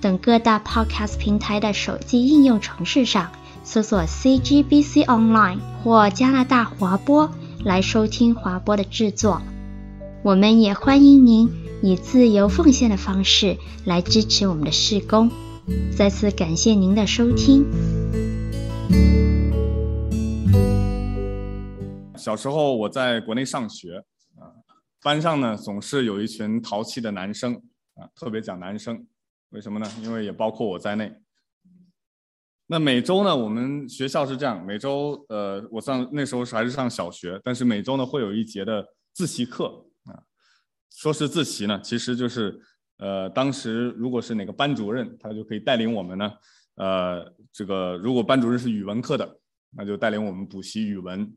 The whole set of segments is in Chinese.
等各大 Podcast 平台的手机应用程式上搜索 CGBC Online 或加拿大华播来收听华播的制作。我们也欢迎您以自由奉献的方式来支持我们的事工。再次感谢您的收听。小时候我在国内上学啊，班上呢总是有一群淘气的男生啊，特别讲男生，为什么呢？因为也包括我在内。那每周呢，我们学校是这样，每周呃，我上那时候是还是上小学，但是每周呢会有一节的自习课啊，说是自习呢，其实就是。呃，当时如果是哪个班主任，他就可以带领我们呢。呃，这个如果班主任是语文课的，那就带领我们补习语文。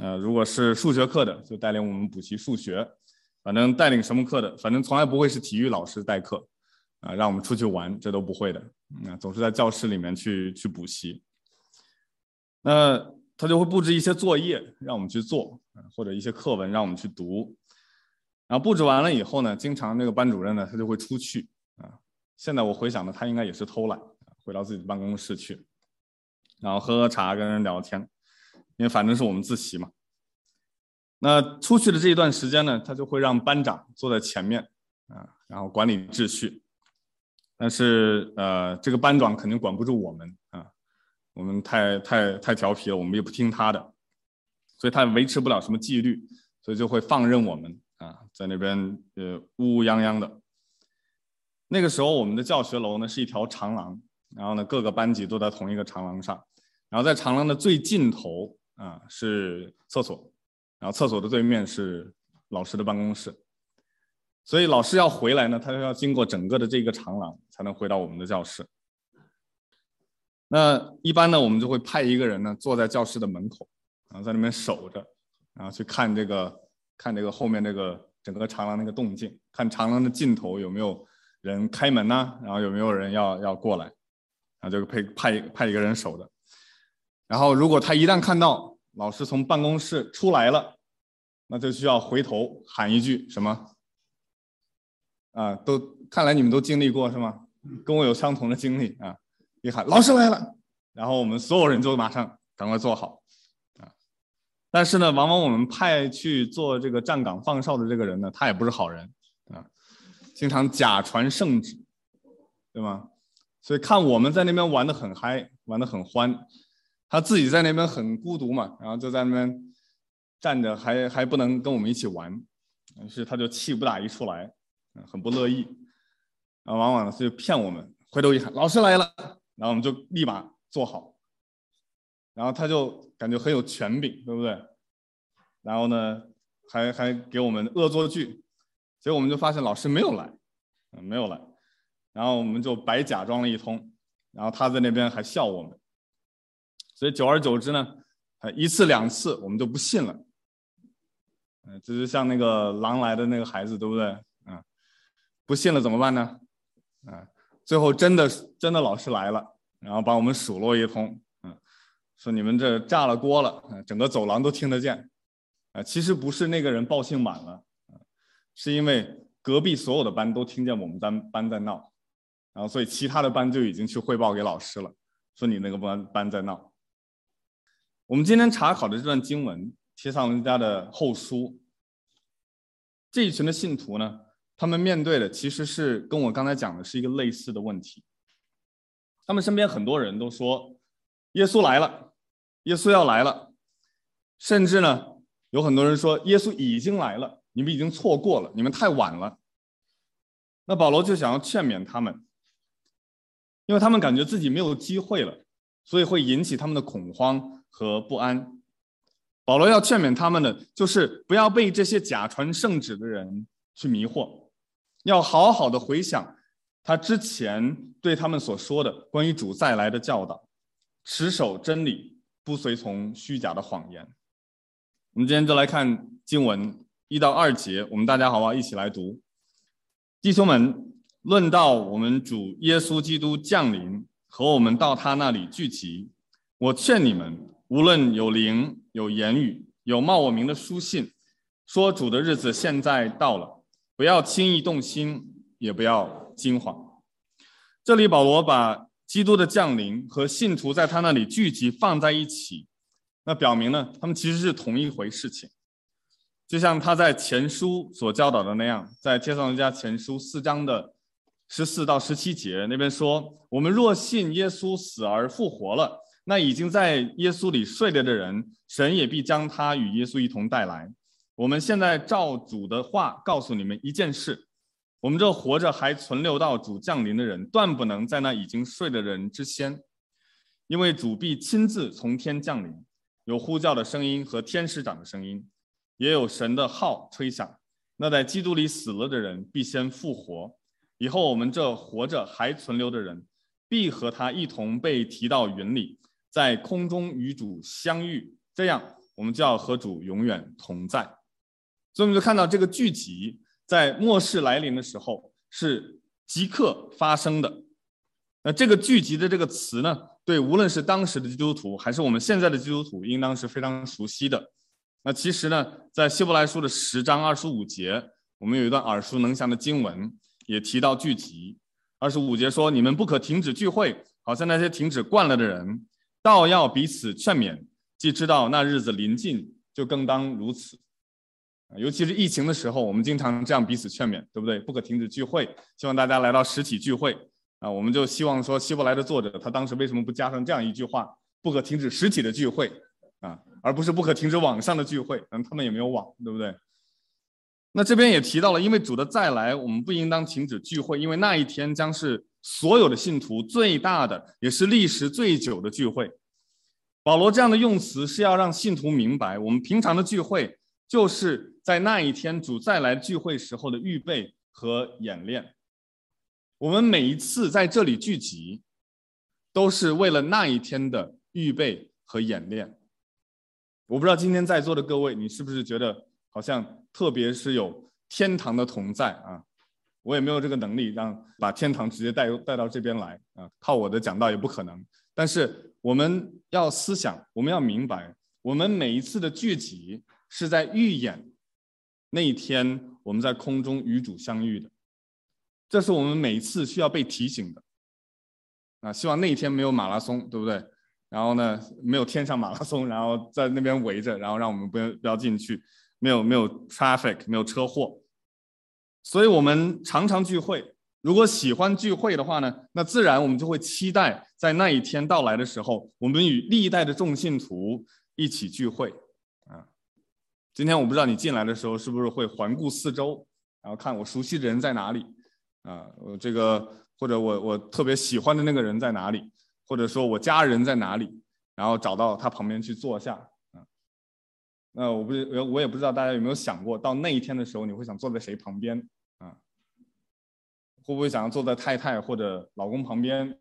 呃，如果是数学课的，就带领我们补习数学。反正带领什么课的，反正从来不会是体育老师代课，啊、让我们出去玩，这都不会的。嗯、总是在教室里面去去补习。那他就会布置一些作业让我们去做，或者一些课文让我们去读。然后布置完了以后呢，经常那个班主任呢，他就会出去啊。现在我回想呢，他应该也是偷懒，回到自己的办公室去，然后喝喝茶，跟人聊天，因为反正是我们自习嘛。那出去的这一段时间呢，他就会让班长坐在前面啊，然后管理秩序。但是呃，这个班长肯定管不住我们啊，我们太太太调皮了，我们也不听他的，所以他维持不了什么纪律，所以就会放任我们。啊，在那边呃乌乌泱泱的。那个时候，我们的教学楼呢是一条长廊，然后呢各个班级都在同一个长廊上，然后在长廊的最尽头啊是厕所，然后厕所的对面是老师的办公室，所以老师要回来呢，他就要经过整个的这个长廊才能回到我们的教室。那一般呢，我们就会派一个人呢坐在教室的门口，然后在那边守着，然后去看这个。看这个后面这个整个长廊那个动静，看长廊的尽头有没有人开门呐，然后有没有人要要过来，然后就配派派一个人守的。然后如果他一旦看到老师从办公室出来了，那就需要回头喊一句什么？啊，都看来你们都经历过是吗？跟我有相同的经历啊！一喊老师来了，然后我们所有人就马上赶快坐好啊。但是呢，往往我们派去做这个站岗放哨的这个人呢，他也不是好人啊，经常假传圣旨，对吗？所以看我们在那边玩得很嗨，玩得很欢，他自己在那边很孤独嘛，然后就在那边站着，还还不能跟我们一起玩，于是他就气不打一处来，很不乐意，然后往往呢就骗我们，回头一喊老师来了，然后我们就立马坐好。然后他就感觉很有权柄，对不对？然后呢，还还给我们恶作剧，结果我们就发现老师没有来，嗯，没有来。然后我们就白假装了一通，然后他在那边还笑我们。所以久而久之呢，一次两次我们就不信了。嗯，这就像那个狼来的那个孩子，对不对？不信了怎么办呢？啊，最后真的真的老师来了，然后把我们数落一通。嗯说你们这炸了锅了，整个走廊都听得见，啊，其实不是那个人报信晚了，是因为隔壁所有的班都听见我们班班在闹，然后所以其他的班就已经去汇报给老师了，说你那个班班在闹。我们今天查考的这段经文，《提上人家的后书》，这一群的信徒呢，他们面对的其实是跟我刚才讲的是一个类似的问题，他们身边很多人都说。耶稣来了，耶稣要来了，甚至呢，有很多人说耶稣已经来了，你们已经错过了，你们太晚了。那保罗就想要劝勉他们，因为他们感觉自己没有机会了，所以会引起他们的恐慌和不安。保罗要劝勉他们的，就是不要被这些假传圣旨的人去迷惑，要好好的回想他之前对他们所说的关于主再来的教导，持守真理，不随从虚假的谎言。我们今天就来看经文一到二节，我们大家好不好？一起来读。弟兄们，论到我们主耶稣基督降临和我们到他那里聚集，我劝你们，无论有灵、有言语、有冒我名的书信，说主的日子现在到了，不要轻易动心，也不要。惊慌。这里保罗把基督的降临和信徒在他那里聚集放在一起，那表明呢，他们其实是同一回事情。就像他在前书所教导的那样，在帖撒罗尼迦前书四章的十四到十七节那边说：“我们若信耶稣死而复活了，那已经在耶稣里睡了的人，神也必将他与耶稣一同带来。我们现在照主的话告诉你们一件事。”我们这活着还存留到主降临的人，断不能在那已经睡的人之先，因为主必亲自从天降临，有呼叫的声音和天使长的声音，也有神的号吹响。那在基督里死了的人必先复活，以后我们这活着还存留的人，必和他一同被提到云里，在空中与主相遇，这样我们就要和主永远同在。所以我们就看到这个聚集。在末世来临的时候是即刻发生的。那这个聚集的这个词呢，对无论是当时的基督徒还是我们现在的基督徒，应当是非常熟悉的。那其实呢，在希伯来书的十章二十五节，我们有一段耳熟能详的经文，也提到聚集。二十五节说：“你们不可停止聚会，好像那些停止惯了的人，倒要彼此劝勉。既知道那日子临近，就更当如此。”尤其是疫情的时候，我们经常这样彼此劝勉，对不对？不可停止聚会，希望大家来到实体聚会啊！我们就希望说，希伯来的作者他当时为什么不加上这样一句话：不可停止实体的聚会啊，而不是不可停止网上的聚会？嗯，他们也没有网，对不对？那这边也提到了，因为主的再来，我们不应当停止聚会，因为那一天将是所有的信徒最大的，也是历时最久的聚会。保罗这样的用词是要让信徒明白，我们平常的聚会。就是在那一天主再来聚会时候的预备和演练。我们每一次在这里聚集，都是为了那一天的预备和演练。我不知道今天在座的各位，你是不是觉得好像特别是有天堂的同在啊？我也没有这个能力让把天堂直接带带到这边来啊，靠我的讲道也不可能。但是我们要思想，我们要明白，我们每一次的聚集。是在预演那一天，我们在空中与主相遇的，这是我们每一次需要被提醒的。啊，希望那一天没有马拉松，对不对？然后呢，没有天上马拉松，然后在那边围着，然后让我们不要不要进去，没有没有 traffic，没有车祸。所以我们常常聚会。如果喜欢聚会的话呢，那自然我们就会期待在那一天到来的时候，我们与历代的众信徒一起聚会。今天我不知道你进来的时候是不是会环顾四周，然后看我熟悉的人在哪里，啊，我这个或者我我特别喜欢的那个人在哪里，或者说我家人在哪里，然后找到他旁边去坐下，啊，那我不我我也不知道大家有没有想过，到那一天的时候你会想坐在谁旁边啊？会不会想要坐在太太或者老公旁边，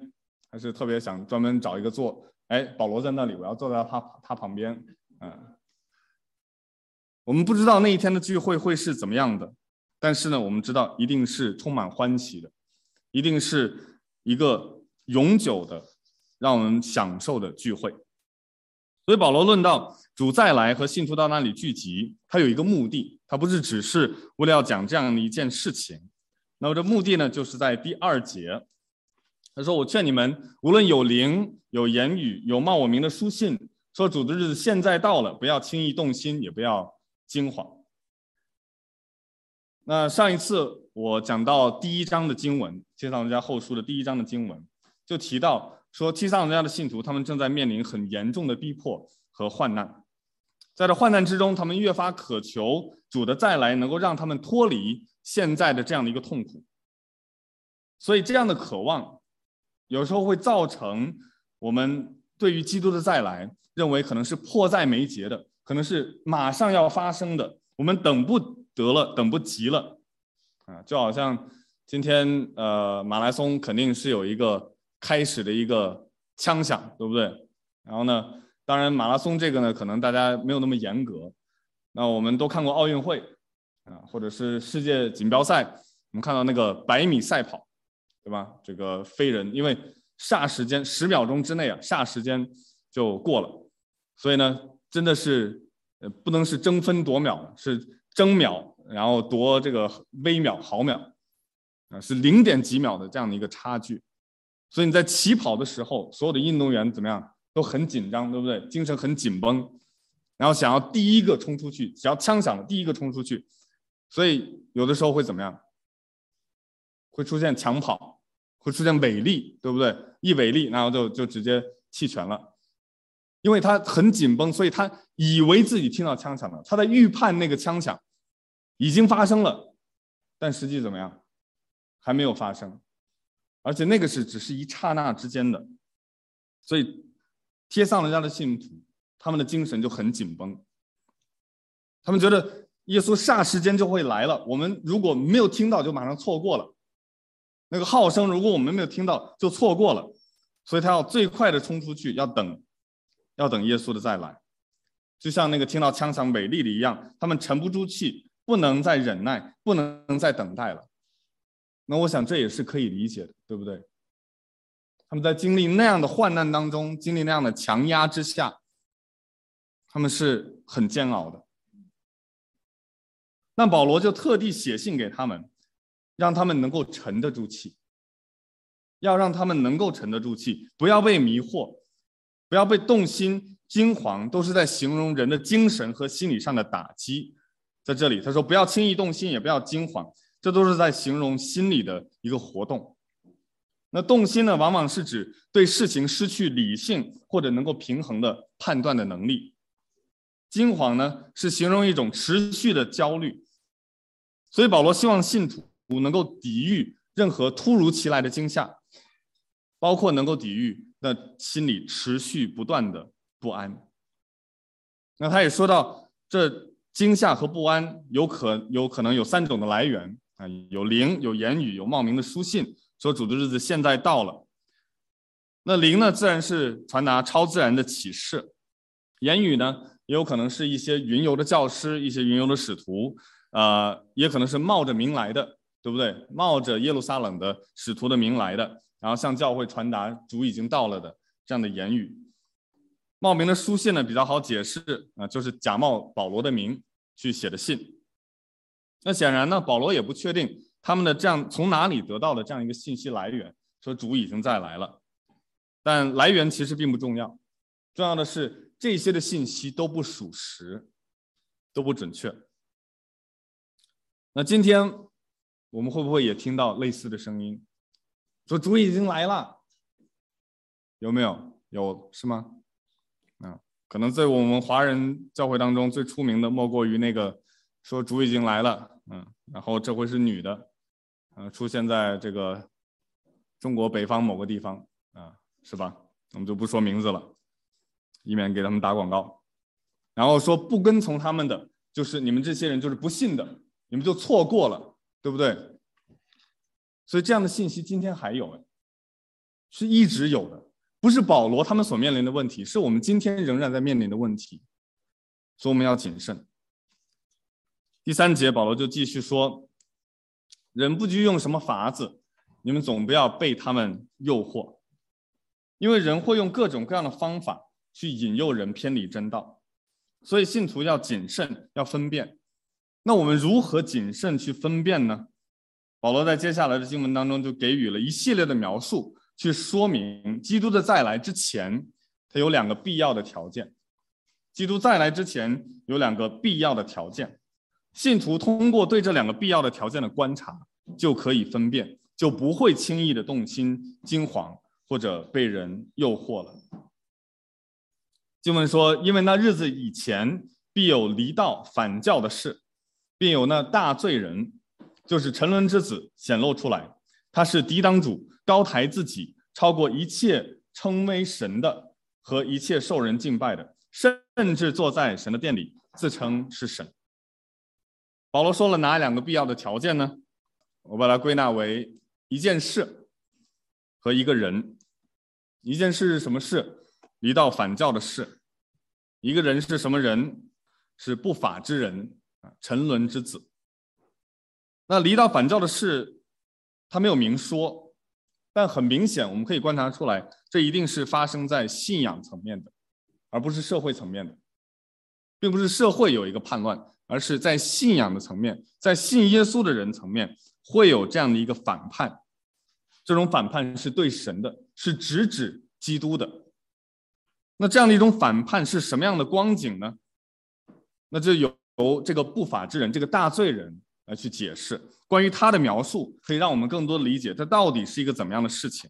还是特别想专门找一个坐？哎，保罗在那里，我要坐在他他旁边，嗯。我们不知道那一天的聚会会是怎么样的，但是呢，我们知道一定是充满欢喜的，一定是一个永久的让我们享受的聚会。所以保罗论到主再来和信徒到那里聚集，他有一个目的，他不是只是为了要讲这样的一件事情。那么这目的呢，就是在第二节，他说：“我劝你们，无论有灵、有言语、有冒我名的书信，说主的日子现在到了，不要轻易动心，也不要。”惊慌。那上一次我讲到第一章的经文，帖撒罗尼迦后书的第一章的经文，就提到说，帖撒罗尼迦的信徒他们正在面临很严重的逼迫和患难，在这患难之中，他们越发渴求主的再来，能够让他们脱离现在的这样的一个痛苦。所以这样的渴望，有时候会造成我们对于基督的再来，认为可能是迫在眉睫的。可能是马上要发生的，我们等不得了，等不及了，啊，就好像今天呃马拉松肯定是有一个开始的一个枪响，对不对？然后呢，当然马拉松这个呢，可能大家没有那么严格。那我们都看过奥运会啊，或者是世界锦标赛，我们看到那个百米赛跑，对吧？这个飞人，因为霎时间十秒钟之内啊，霎时间就过了，所以呢，真的是呃不能是争分夺秒，是争秒，然后夺这个微秒、毫秒。啊，是零点几秒的这样的一个差距，所以你在起跑的时候，所有的运动员怎么样都很紧张，对不对？精神很紧绷，然后想要第一个冲出去，只要枪响了，第一个冲出去，所以有的时候会怎么样？会出现抢跑，会出现违例，对不对？一违例，然后就就直接弃权了，因为他很紧绷，所以他以为自己听到枪响了，他在预判那个枪响已经发生了，但实际怎么样？还没有发生，而且那个是只是一刹那之间的，所以帖撒罗尼迦的信徒，他们的精神就很紧绷，他们觉得耶稣霎时间就会来了，我们如果没有听到，就马上错过了。那个号声，如果我们没有听到，就错过了，所以他要最快的冲出去，要等，要等耶稣的再来，就像那个听到枪响美丽的一样，他们沉不住气，不能再忍耐，不能再等待了。那我想这也是可以理解的，对不对？他们在经历那样的患难当中，经历那样的强压之下，他们是很煎熬的。那保罗就特地写信给他们，让他们能够沉得住气，要让他们能够沉得住气，不要被迷惑，不要被动心惊惶，都是在形容人的精神和心理上的打击。在这里他说，不要轻易动心，也不要惊惶。这都是在形容心理的一个活动。那动心呢，往往是指对事情失去理性或者能够平衡的判断的能力。惊惶呢，是形容一种持续的焦虑。所以保罗希望信徒能够抵御任何突如其来的惊吓，包括能够抵御那心里持续不断的不安。那他也说到，这惊吓和不安有可有可能有三种的来源。啊，有灵，有言语，有冒名的书信，说主的日子现在到了。那灵呢，自然是传达超自然的启示；言语呢，也有可能是一些云游的教师，一些云游的使徒，啊、呃，也可能是冒着名来的，对不对？冒着耶路撒冷的使徒的名来的，然后向教会传达主已经到了的这样的言语。冒名的书信呢，比较好解释啊、就是假冒保罗的名去写的信。那显然呢，保罗也不确定他们的这样从哪里得到的这样一个信息来源，说主已经再来了。但来源其实并不重要，重要的是这些的信息都不属实，都不准确。那今天我们会不会也听到类似的声音，说主已经来了？有没有？有是吗？啊，可能在我们华人教会当中最出名的莫过于那个说主已经来了。嗯，然后这回是女的，呃，出现在这个中国北方某个地方啊，是吧？我们就不说名字了，以免给他们打广告。然后说不跟从他们的，就是你们这些人就是不信的，你们就错过了，对不对？所以这样的信息今天还有，哎，是一直有的，不是保罗他们所面临的问题，是我们今天仍然在面临的问题，所以我们要谨慎。第三节，保罗就继续说：“人不拘用什么法子，你们总不要被他们诱惑，因为人会用各种各样的方法去引诱人偏离真道，所以信徒要谨慎，要分辨。那我们如何谨慎去分辨呢？保罗在接下来的经文当中就给予了一系列的描述，去说明基督的再来之前，他有两个必要的条件。基督再来之前有两个必要的条件。”信徒通过对这两个必要的条件的观察，就可以分辨，就不会轻易的动心惊惶或者被人诱惑了。经文说：“因为那日子以前，必有离道反教的事，并有那大罪人，就是沉沦之子显露出来。他是抵挡主，高抬自己，超过一切称为神的和一切受人敬拜的，甚至坐在神的殿里，自称是神。”保罗说了哪两个必要的条件呢？我把它归纳为一件事和一个人。一件事是什么事？离道反教的事。一个人是什么人？是不法之人啊，沉沦之子。那离道反教的事，他没有明说，但很明显，我们可以观察出来，这一定是发生在信仰层面的，而不是社会层面的，并不是社会有一个叛乱，而是在信仰的层面，在信耶稣的人层面会有这样的一个反叛。这种反叛是对神的，是直指基督的。那这样的一种反叛是什么样的光景呢？那就由由这个不法之人，这个大罪人。来去解释关于他的描述，可以让我们更多的理解这到底是一个怎么样的事情。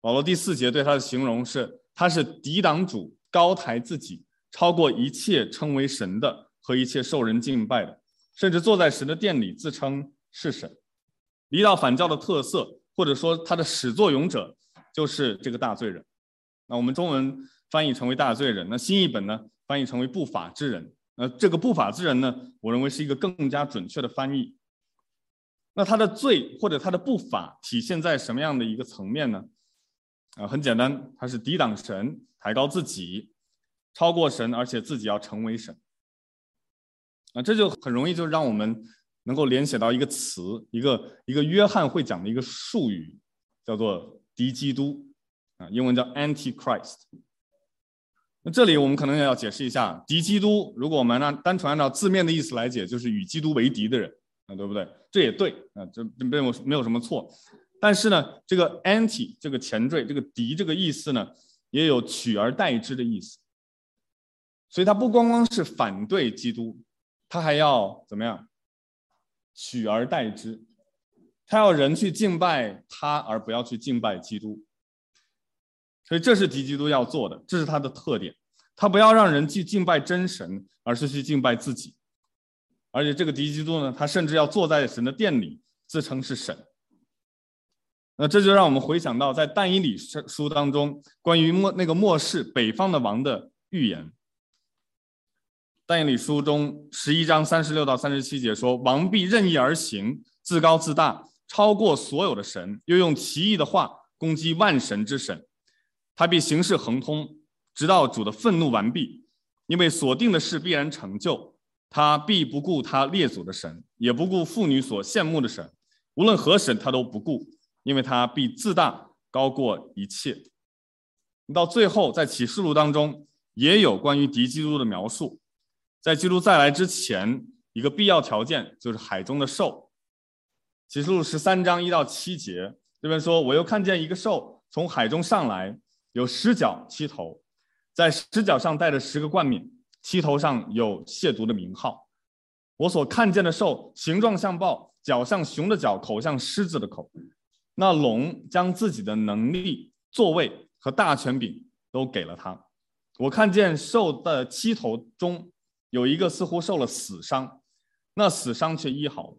保罗第四节对他的形容是：他是抵挡主，高抬自己，超过一切称为神的和一切受人敬拜的，甚至坐在神的殿里自称是神。离道反教的特色，或者说他的始作俑者，就是这个大罪人。那我们中文翻译成为大罪人，那新译本呢翻译成为不法之人。呃这个不法之人呢，我认为是一个更加准确的翻译。那他的罪或者他的不法体现在什么样的一个层面呢？啊，很简单，他是抵挡神，抬高自己，超过神，而且自己要成为神。啊，这就很容易就让我们能够联想到一个词，一个一个约翰会讲的一个术语，叫做敌基督，啊，英文叫 Antichrist。那这里我们可能也要解释一下，敌基督，如果我们按单纯按照字面的意思来解，就是与基督为敌的人，啊，对不对？这也对，啊，这没有没有什么错。但是呢，这个 anti 这个前缀，这个敌这个意思呢，也有取而代之的意思。所以它不光光是反对基督，它还要怎么样？取而代之，他要人去敬拜他，而不要去敬拜基督。所以这是敌基督要做的，这是他的特点。他不要让人去敬拜真神，而是去敬拜自己。而且这个敌基督呢，他甚至要坐在神的殿里，自称是神。那这就让我们回想到在但以理书当中关于末那个末世北方的王的预言。但以理书中十一章三十六到三十七节说：“王必任意而行，自高自大，超过所有的神，又用奇异的话攻击万神之神。”他必行事亨通，直到主的愤怒完毕，因为所定的事必然成就。他必不顾他列祖的神，也不顾妇女所羡慕的神，无论何神他都不顾，因为他必自大高过一切。到最后，在启示录当中也有关于敌基督的描述。在基督再来之前，一个必要条件就是海中的兽。启示录十三章一到七节这边说：“我又看见一个兽从海中上来。”有十角七头，在十角上带着十个冠冕，七头上有亵渎的名号。我所看见的兽形状像豹，脚像熊的脚，口像狮子的口。那龙将自己的能力、座位和大权柄都给了他。我看见兽的七头中有一个似乎受了死伤，那死伤却医好了。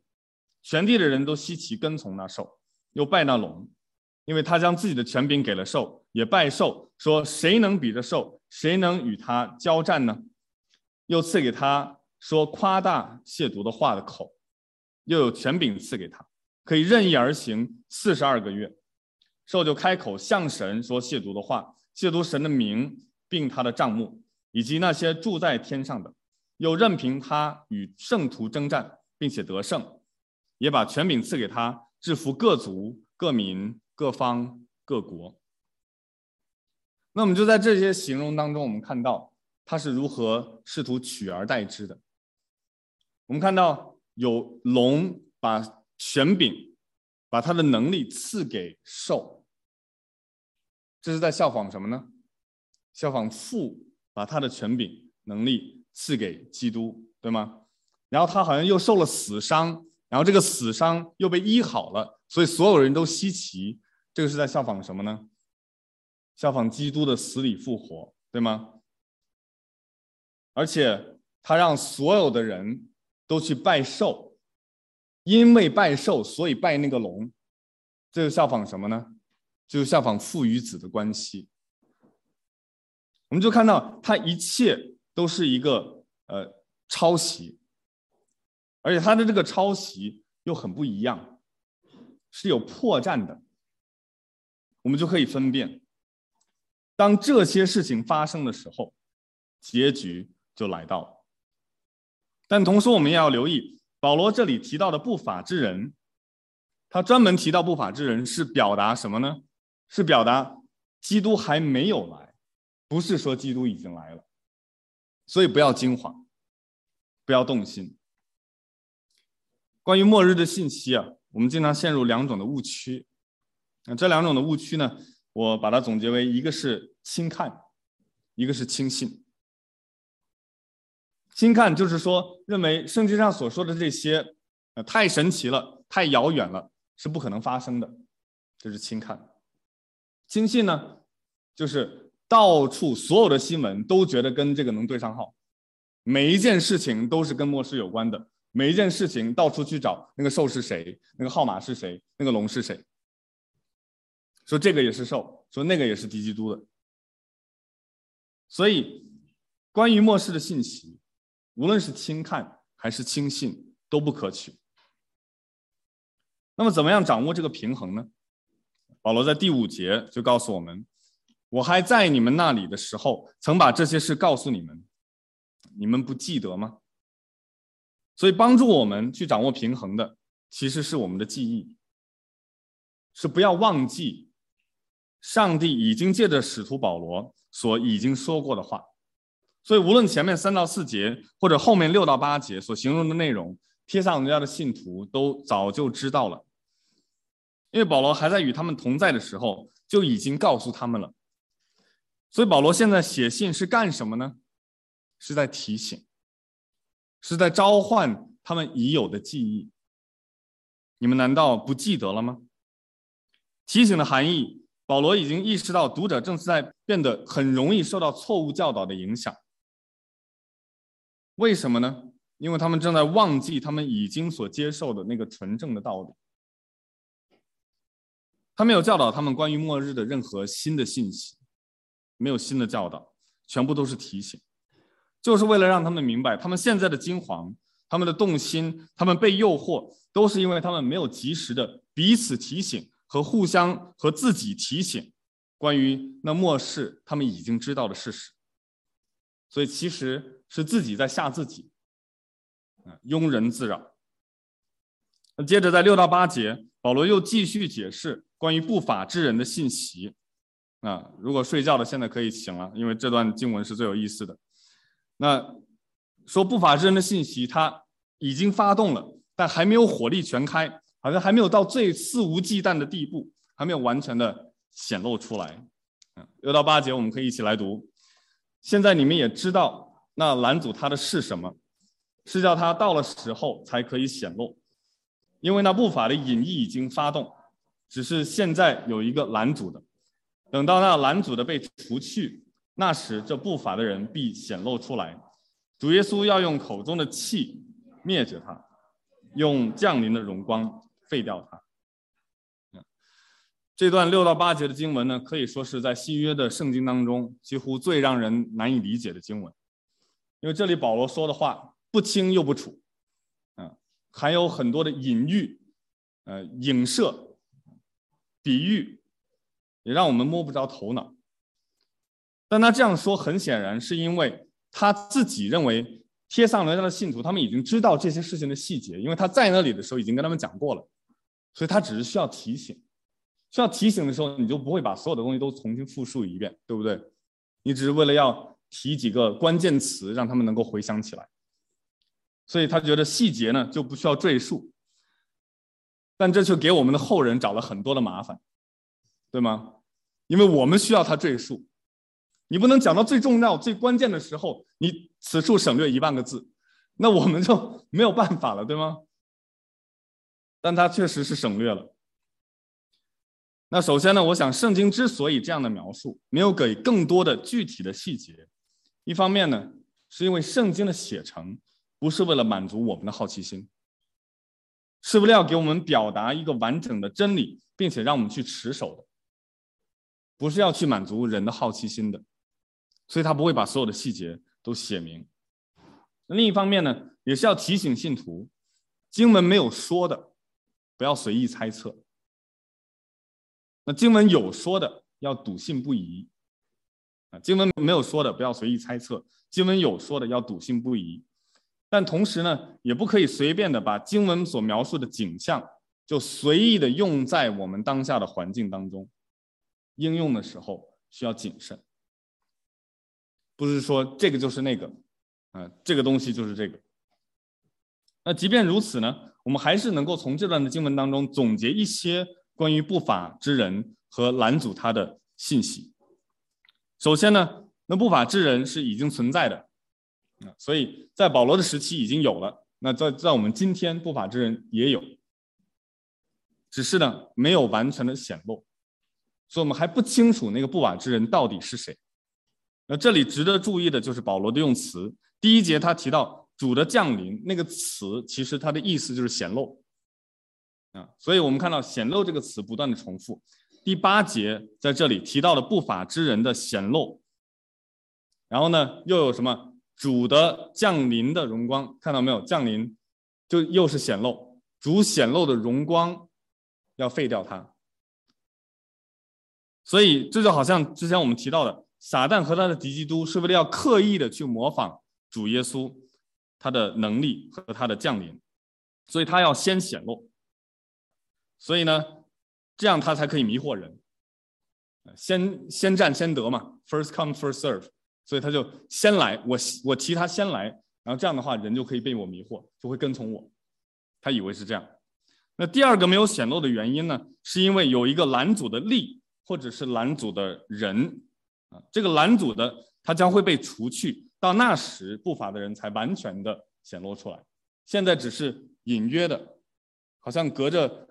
全地的人都稀奇跟从那兽，又拜那龙。因为他将自己的权柄给了兽，也拜兽，说谁能比着兽？谁能与他交战呢？又赐给他说夸大亵渎的话的口，又有权柄赐给他，可以任意而行四十二个月。兽就开口向神说亵渎的话，亵渎神的名，并他的帐幕，以及那些住在天上的，又任凭他与圣徒征战，并且得胜，也把权柄赐给他，制服各族各民。各方各国，那我们就在这些形容当中，我们看到他是如何试图取而代之的。我们看到有龙把权柄、把他的能力赐给兽，这是在效仿什么呢？效仿父把他的权柄、能力赐给基督，对吗？然后他好像又受了死伤，然后这个死伤又被医好了，所以所有人都稀奇。这个是在效仿什么呢？效仿基督的死里复活，对吗？而且他让所有的人都去拜兽，因为拜兽，所以拜那个龙。这个效仿什么呢？就是效仿父与子的关系。我们就看到他一切都是一个呃抄袭，而且他的这个抄袭又很不一样。是有破绽的，我们就可以分辨，当这些事情发生的时候，结局就来到了。但同时，我们也要留意，保罗这里提到的不法之人，他专门提到不法之人，是表达什么呢？是表达基督还没有来，不是说基督已经来了。所以不要惊慌，不要动心。关于末日的信息啊，我们经常陷入两种的误区。那这两种的误区呢，我把它总结为：一个是轻看，一个是轻信。轻看就是说，认为圣经上所说的这些，呃，太神奇了，太遥远了，是不可能发生的，这是轻看。轻信呢，就是到处所有的新闻都觉得跟这个能对上号，每一件事情都是跟末世有关的。每一件事情到处去找那个兽是谁，那个号码是谁，那个龙是谁。说这个也是兽，说那个也是敌基督的。所以，关于末世的信息，无论是轻看还是轻信，都不可取。那么，怎么样掌握这个平衡呢？保罗在第五节就告诉我们：“我还在你们那里的时候，曾把这些事告诉你们，你们不记得吗？”所以，帮助我们去掌握平衡的，其实是我们的记忆，是不要忘记，上帝已经借着使徒保罗所已经说过的话。所以，无论前面三到四节，或者后面六到八节所形容的内容，帖撒罗尼迦的信徒都早就知道了，因为保罗还在与他们同在的时候，就已经告诉他们了。所以，保罗现在写信是干什么呢？是在提醒。是在召唤他们已有的记忆，你们难道不记得了吗？提醒的含义，保罗已经意识到读者正在变得很容易受到错误教导的影响。为什么呢？因为他们正在忘记他们已经所接受的那个纯正的道理。他没有教导他们关于末日的任何新的信息，没有新的教导，全部都是提醒。就是为了让他们明白，他们现在的惊惶、他们的动心、他们被诱惑，都是因为他们没有及时的彼此提醒和互相和自己提醒，关于那末世他们已经知道的事实。所以其实是自己在吓自己，啊，庸人自扰。那接着在六到八节，保罗又继续解释关于不法之人的信息。啊，如果睡觉的现在可以醒了，因为这段经文是最有意思的。那说不法之人的信息，他已经发动了，但还没有火力全开，好像还没有到最肆无忌惮的地步，还没有完全的显露出来。嗯，六到八节我们可以一起来读。现在你们也知道，那拦阻他的是什么？是叫他到了时候才可以显露，因为那不法的隐意已经发动，只是现在有一个拦阻的，等到那拦阻的被除去。那时，这不法的人必显露出来。主耶稣要用口中的气灭绝他，用降临的荣光废掉他。这段六到八节的经文呢，可以说是在新约的圣经当中几乎最让人难以理解的经文，因为这里保罗说的话不清又不楚，嗯，还有很多的隐喻、呃影射、比喻，也让我们摸不着头脑。但他这样说，很显然是因为他自己认为贴上罗尼迦的信徒他们已经知道这些事情的细节，因为他在那里的时候已经跟他们讲过了，所以他只是需要提醒。需要提醒的时候，你就不会把所有的东西都重新复述一遍，对不对？你只是为了要提几个关键词，让他们能够回想起来。所以他觉得细节呢就不需要赘述，但这却给我们的后人找了很多的麻烦，对吗？因为我们需要他赘述。你不能讲到最重要、最关键的时候，你此处省略一万个字，那我们就没有办法了，对吗？但他确实是省略了。那首先呢，我想圣经之所以这样的描述，没有给更多的具体的细节，一方面呢，是因为圣经的写成不是为了满足我们的好奇心，是为了要给我们表达一个完整的真理，并且让我们去持守的，不是要去满足人的好奇心的。所以他不会把所有的细节都写明。另一方面呢，也是要提醒信徒，经文没有说的，不要随意猜测，那经文有说的要笃信不疑啊，经文没有说的不要随意猜测，经文有说的要笃信不疑。但同时呢，也不可以随便的把经文所描述的景象就随意的用在我们当下的环境当中，应用的时候需要谨慎。不是说这个就是那个，啊，这个东西就是这个。那即便如此呢，我们还是能够从这段的经文当中总结一些关于不法之人和拦阻他的信息。首先呢，那不法之人是已经存在的。所以在保罗的时期已经有了，那在在我们今天不法之人也有，只是呢没有完全的显露，所以我们还不清楚那个不法之人到底是谁。那这里值得注意的就是保罗的用词，第一节他提到主的降临，那个词其实它的意思就是显露，啊，所以我们看到显露这个词不断的重复。第八节在这里提到了不法之人的显露，然后呢又有什么？主的降临的荣光，看到没有？降临就又是显露，主显露的荣光要废掉它。所以这就好像之前我们提到的，撒旦和他的敌基督是为了要刻意的去模仿主耶稣他的能力和他的降临，所以他要先显露。所以呢，这样他才可以迷惑人，先先占先得嘛，first come first serve。所以他就先来，我我提他先来，然后这样的话，人就可以被我迷惑，就会跟从我。他以为是这样。那第二个没有显露的原因呢，是因为有一个拦阻的力，或者是拦阻的人啊。这个拦阻的他将会被除去，到那时不法的人才完全的显露出来。现在只是隐约的，好像隔着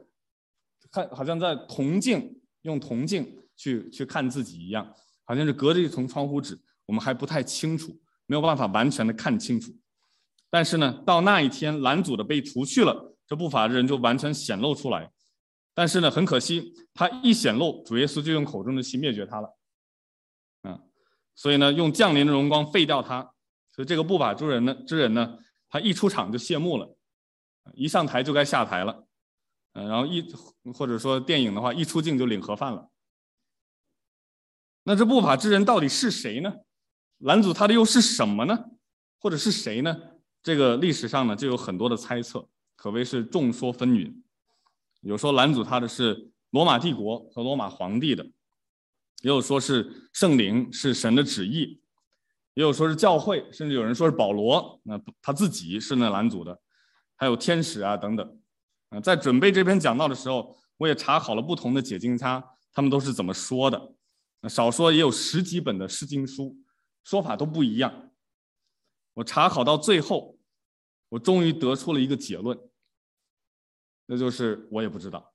看，好像在铜镜用铜镜去去看自己一样，好像是隔着一层窗户纸。我们还不太清楚，没有办法完全的看清楚。但是呢，到那一天拦阻的被除去了，这不法的人就完全显露出来。但是呢，很可惜，他一显露，主耶稣就用口中的气灭绝他了。所以呢，用降临的荣光废掉他。所以这个不法之人呢，之人呢，他一出场就谢幕了，一上台就该下台了。嗯，然后一或者说电影的话，一出镜就领盒饭了。那这不法之人到底是谁呢？拦阻他的又是什么呢？或者是谁呢？这个历史上呢就有很多的猜测，可谓是众说纷纭。有说拦阻他的是罗马帝国和罗马皇帝的，也有说是圣灵，是神的旨意，也有说是教会，甚至有人说是保罗，那他自己是那拦阻的，还有天使啊等等。啊，在准备这篇讲道的时候，我也查考了不同的解经家，他们都是怎么说的。少说也有十几本的释经书。说法都不一样，我查考到最后，我终于得出了一个结论，那就是我也不知道。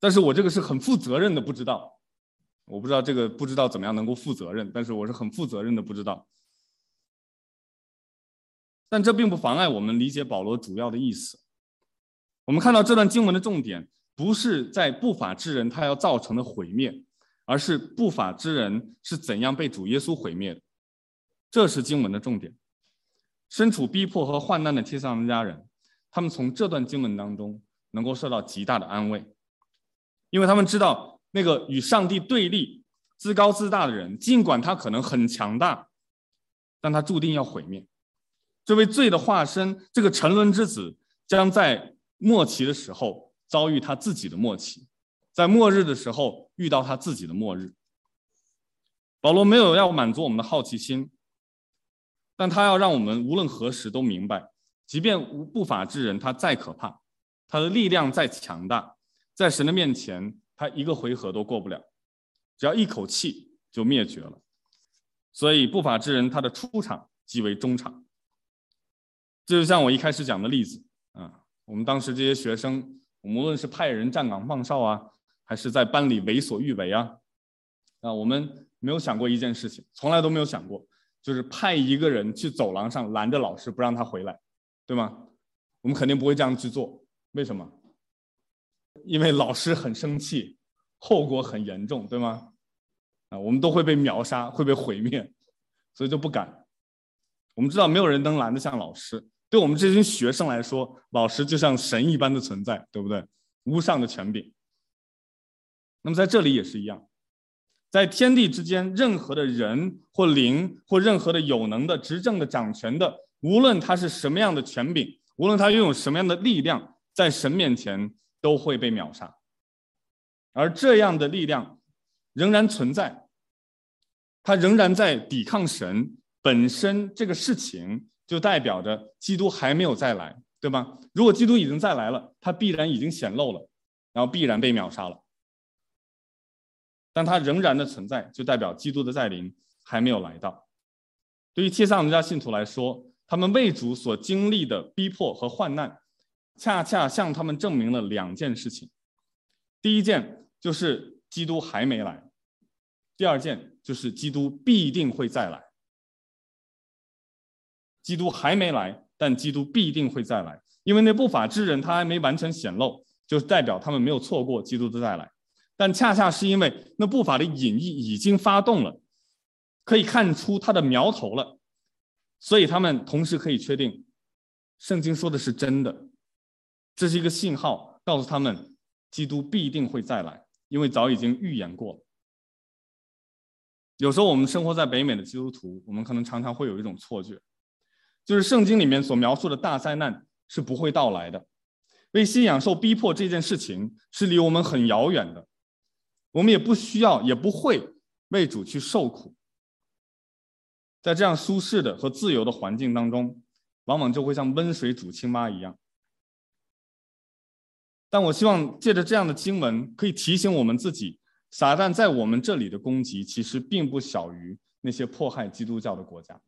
但是我这个是很负责任的不知道，我不知道这个不知道怎么样能够负责任，但是我是很负责任的不知道。但这并不妨碍我们理解保罗主要的意思。我们看到这段经文的重点，不是在不法之人他要造成的毁灭。而是不法之人是怎样被主耶稣毁灭的，这是经文的重点。身处逼迫和患难的帖撒罗尼迦人，他们从这段经文当中能够受到极大的安慰，因为他们知道那个与上帝对立、自高自大的人，尽管他可能很强大，但他注定要毁灭。这位罪的化身，这个沉沦之子，将在末期的时候遭遇他自己的末期。在末日的时候遇到他自己的末日。保罗没有要满足我们的好奇心，但他要让我们无论何时都明白，即便无不法之人他再可怕，他的力量再强大，在神的面前他一个回合都过不了，只要一口气就灭绝了。所以不法之人他的出场即为中场。这就像我一开始讲的例子啊，我们当时这些学生，我们无论是派人站岗放哨啊。还是在班里为所欲为啊！啊，我们没有想过一件事情，从来都没有想过，就是派一个人去走廊上拦着老师不让他回来，对吗？我们肯定不会这样去做。为什么？因为老师很生气，后果很严重，对吗？啊，我们都会被秒杀，会被毁灭，所以就不敢。我们知道没有人能拦得像老师，对我们这群学生来说，老师就像神一般的存在，对不对？无上的权柄。那么在这里也是一样，在天地之间，任何的人或灵或任何的有能的、执政的、掌权的，无论他是什么样的权柄，无论他拥有什么样的力量，在神面前都会被秒杀。而这样的力量仍然存在，它仍然在抵抗神本身。这个事情就代表着基督还没有再来，对吧？如果基督已经再来了，他必然已经显露了，然后必然被秒杀了。但它仍然的存在，就代表基督的再临还没有来到。对于帖撒罗尼迦信徒来说，他们为主所经历的逼迫和患难，恰恰向他们证明了两件事情：第一件就是基督还没来；第二件就是基督必定会再来。基督还没来，但基督必定会再来，因为那不法之人他还没完全显露，就代表他们没有错过基督的再来。但恰恰是因为那不法的隐意已经发动了，可以看出它的苗头了，所以他们同时可以确定，圣经说的是真的，这是一个信号，告诉他们基督必定会再来，因为早已经预言过了。有时候我们生活在北美的基督徒，我们可能常常会有一种错觉，就是圣经里面所描述的大灾难是不会到来的，为信仰受逼迫这件事情是离我们很遥远的。我们也不需要，也不会为主去受苦。在这样舒适的和自由的环境当中，往往就会像温水煮青蛙一样。但我希望借着这样的经文，可以提醒我们自己：撒旦在我们这里的攻击，其实并不小于那些迫害基督教的国家，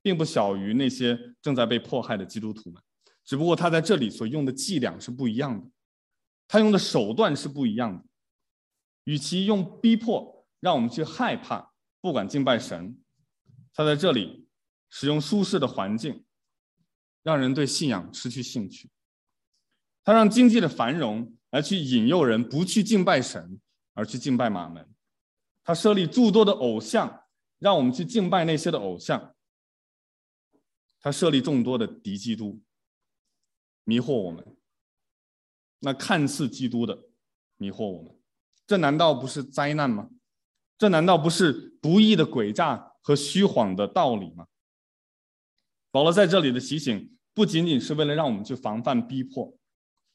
并不小于那些正在被迫害的基督徒们。只不过他在这里所用的伎俩是不一样的，他用的手段是不一样的。与其用逼迫让我们去害怕，不敢敬拜神，他在这里使用舒适的环境，让人对信仰失去兴趣。他让经济的繁荣来去引诱人不去敬拜神，而去敬拜马门。他设立诸多的偶像，让我们去敬拜那些的偶像。他设立众多的敌基督，迷惑我们。那看似基督的迷惑我们。这难道不是灾难吗？这难道不是不义的诡诈和虚谎的道理吗？保罗在这里的提醒，不仅仅是为了让我们去防范逼迫，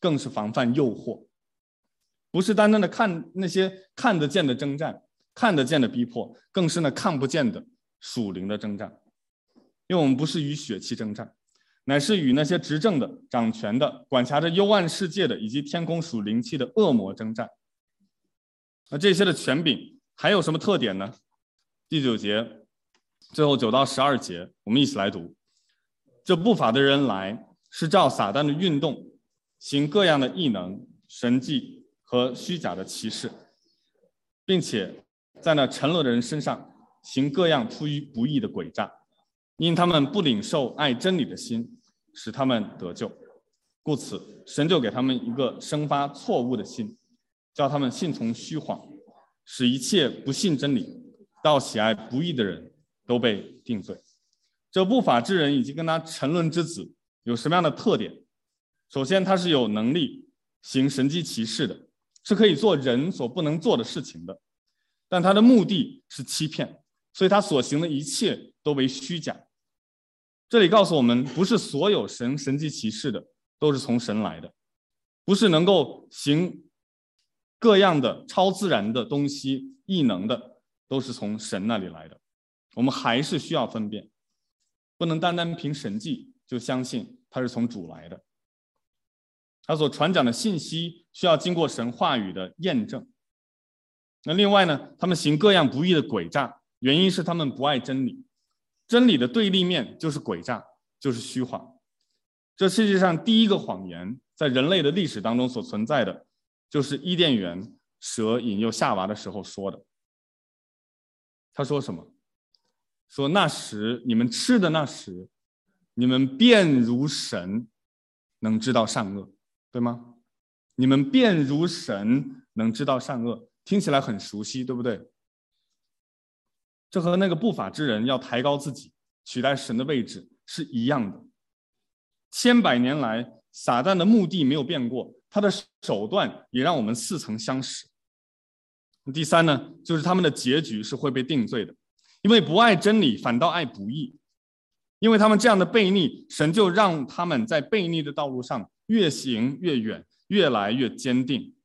更是防范诱惑，不是单单的看那些看得见的征战、看得见的逼迫，更是那看不见的属灵的征战。因为我们不是与血气征战，乃是与那些执政的、掌权的、管辖着幽暗世界的以及天空属灵气的恶魔征战。那这些的权柄还有什么特点呢？第九节，最后九到十二节，我们一起来读。这不法的人来，是照撒旦的运动，行各样的异能、神迹和虚假的歧视，并且在那沉沦的人身上行各样出于不义的诡诈，因他们不领受爱真理的心，使他们得救，故此神就给他们一个生发错误的心。叫他们信从虚谎，使一切不信真理、倒喜爱不义的人都被定罪。这不法之人以及跟他沉沦之子有什么样的特点？首先，他是有能力行神迹奇事的，是可以做人所不能做的事情的。但他的目的是欺骗，所以他所行的一切都为虚假。这里告诉我们，不是所有神神迹奇事的都是从神来的，不是能够行。各样的超自然的东西、异能的，都是从神那里来的。我们还是需要分辨，不能单单凭神迹就相信他是从主来的。他所传讲的信息需要经过神话语的验证。那另外呢，他们行各样不义的诡诈，原因是他们不爱真理。真理的对立面就是诡诈，就是虚谎。这世界上第一个谎言，在人类的历史当中所存在的。就是伊甸园蛇引诱夏娃的时候说的。他说什么？说那时你们吃的那时，你们便如神，能知道善恶，对吗？你们便如神，能知道善恶，听起来很熟悉，对不对？这和那个不法之人要抬高自己，取代神的位置是一样的。千百年来，撒旦的目的没有变过。他的手段也让我们似曾相识，第三呢，就是他们的结局是会被定罪的，因为不爱真理，反倒爱不义。因为他们这样的悖逆，神就让他们在悖逆的道路上越行越远，越来越坚定。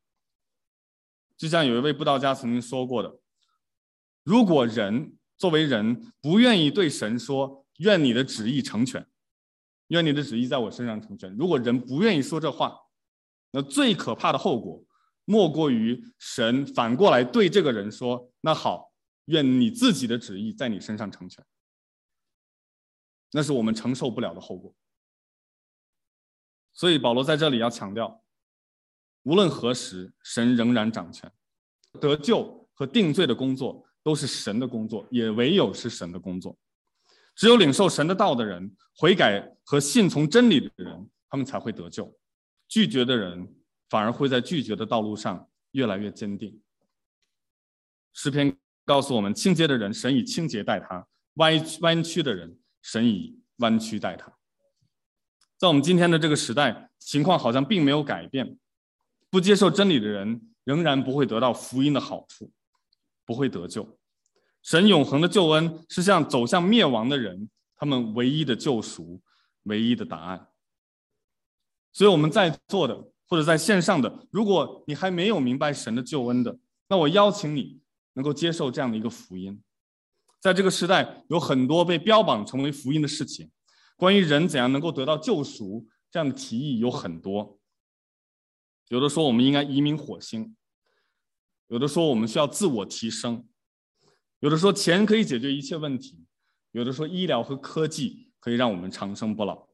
就像有一位布道家曾经说过的：“如果人作为人不愿意对神说‘愿你的旨意成全’，愿你的旨意在我身上成全。如果人不愿意说这话，那最可怕的后果，莫过于神反过来对这个人说：‘那好，愿你自己的旨意在你身上成全。’那是我们承受不了的后果。所以保罗在这里要强调。”无论何时，神仍然掌权，得救和定罪的工作都是神的工作，也唯有是神的工作。只有领受神的道的人，悔改和信从真理的人，他们才会得救。拒绝的人反而会在拒绝的道路上越来越坚定。诗篇告诉我们：清洁的人，神以清洁待他；歪弯曲的人，神以弯曲待他。在我们今天的这个时代，情况好像并没有改变。不接受真理的人，仍然不会得到福音的好处，不会得救。神永恒的救恩是向走向灭亡的人，他们唯一的救赎，唯一的答案。所以我们在座的或者在线上的，如果你还没有明白神的救恩的，那我邀请你能够接受这样的一个福音。在这个时代，有很多被标榜成为福音的事情，关于人怎样能够得到救赎这样的提议有很多。有的说我们应该移民火星，有的说我们需要自我提升，有的说钱可以解决一切问题，有的说医疗和科技可以让我们长生不老。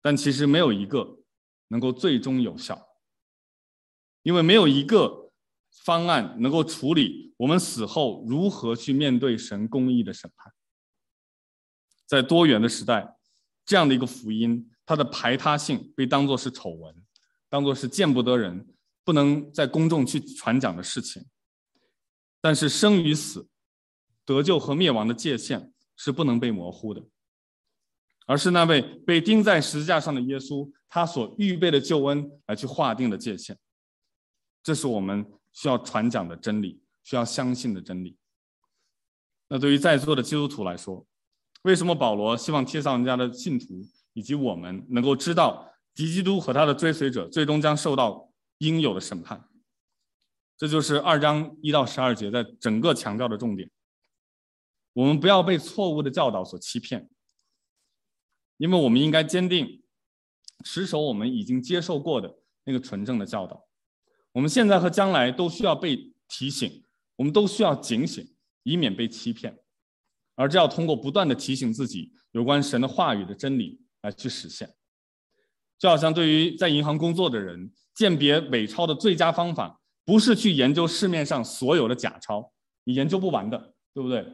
但其实没有一个能够最终有效，因为没有一个方案能够处理我们死后如何去面对神公义的审判。在多元的时代，这样的一个福音，它的排他性被当作是丑闻。当做是见不得人、不能在公众去传讲的事情，但是生与死、得救和灭亡的界限是不能被模糊的，而是那位被钉在十字架上的耶稣，他所预备的救恩来去划定的界限。这是我们需要传讲的真理，需要相信的真理。那对于在座的基督徒来说，为什么保罗希望帖撒罗家的信徒以及我们能够知道？敌基督和他的追随者最终将受到应有的审判，这就是二章一到十二节在整个强调的重点。我们不要被错误的教导所欺骗，因为我们应该坚定持守我们已经接受过的那个纯正的教导。我们现在和将来都需要被提醒，我们都需要警醒，以免被欺骗，而这要通过不断的提醒自己有关神的话语的真理来去实现。就好像对于在银行工作的人，鉴别伪钞的最佳方法，不是去研究市面上所有的假钞，你研究不完的，对不对？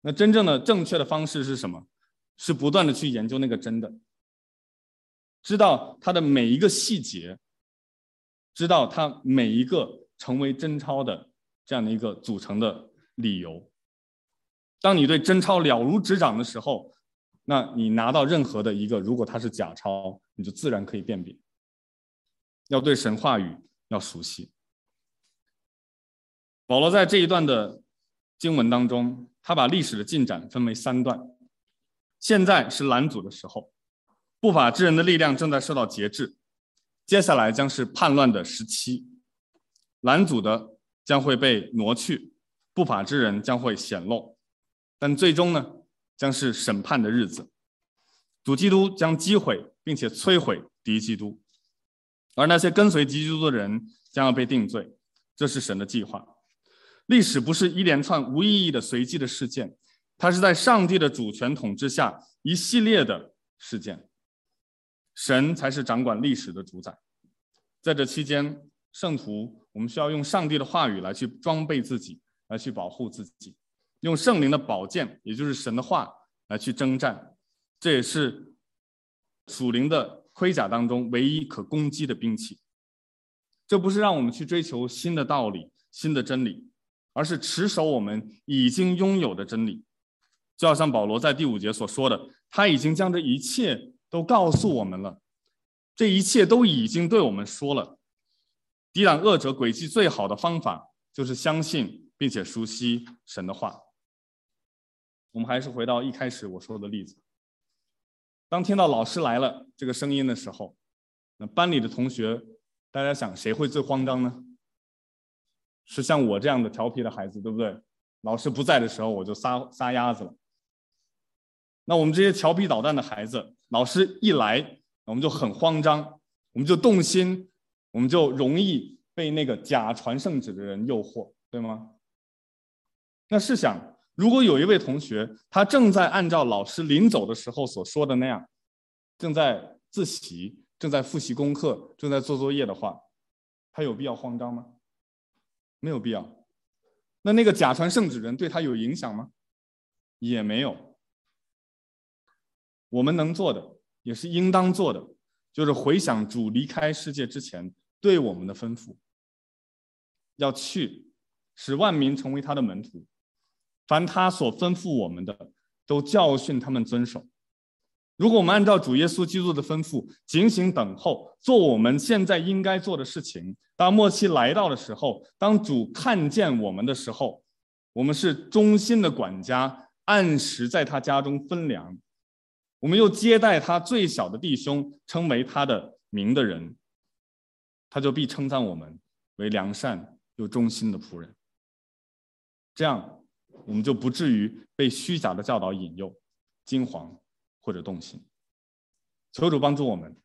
那真正的正确的方式是什么？是不断的去研究那个真的，知道它的每一个细节，知道它每一个成为真钞的这样的一个组成的理由。当你对真钞了如指掌的时候，那你拿到任何的一个，如果它是假钞，你就自然可以辨别。要对神话语要熟悉。保罗在这一段的经文当中，他把历史的进展分为三段。现在是拦阻的时候，不法之人的力量正在受到节制。接下来将是叛乱的时期，拦阻的将会被挪去，不法之人将会显露。但最终呢？将是审判的日子，主基督将击毁并且摧毁敌基督，而那些跟随敌基督的人将要被定罪。这是神的计划。历史不是一连串无意义的随机的事件，它是在上帝的主权统治下一系列的事件。神才是掌管历史的主宰。在这期间，圣徒我们需要用上帝的话语来去装备自己，来去保护自己。用圣灵的宝剑，也就是神的话来去征战，这也是属灵的盔甲当中唯一可攻击的兵器。这不是让我们去追求新的道理、新的真理，而是持守我们已经拥有的真理。就好像保罗在第五节所说的，他已经将这一切都告诉我们了，这一切都已经对我们说了。抵挡恶者诡计最好的方法就是相信并且熟悉神的话。我们还是回到一开始我说的例子，当听到老师来了这个声音的时候，那班里的同学，大家想谁会最慌张呢？是像我这样的调皮的孩子，对不对？老师不在的时候，我就撒撒丫子了。那我们这些调皮捣蛋的孩子，老师一来，我们就很慌张，我们就动心，我们就容易被那个假传圣旨的人诱惑，对吗？那试想，如果有一位同学，他正在按照老师临走的时候所说的那样，正在自习、正在复习功课、正在做作业的话，他有必要慌张吗？没有必要。那那个假传圣旨人对他有影响吗？也没有。我们能做的，也是应当做的，就是回想主离开世界之前对我们的吩咐：要去，使万民成为他的门徒，凡他所吩咐我们的，都教训他们遵守。如果我们按照主耶稣基督的吩咐，警醒等候，做我们现在应该做的事情，当末期来到的时候，当主看见我们的时候，我们是忠心的管家，按时在他家中分粮。我们又接待他最小的弟兄，称为他的名的人，他就必称赞我们为良善又忠心的仆人。这样，我们就不至于被虚假的教导引诱、惊惶或者动心。求主帮助我们，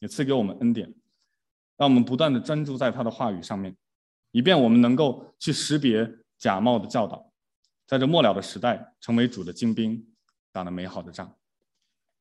也赐给我们恩典，让我们不断的专注在他的话语上面，以便我们能够去识别假冒的教导，在这末了的时代，成为主的精兵，打了美好的仗。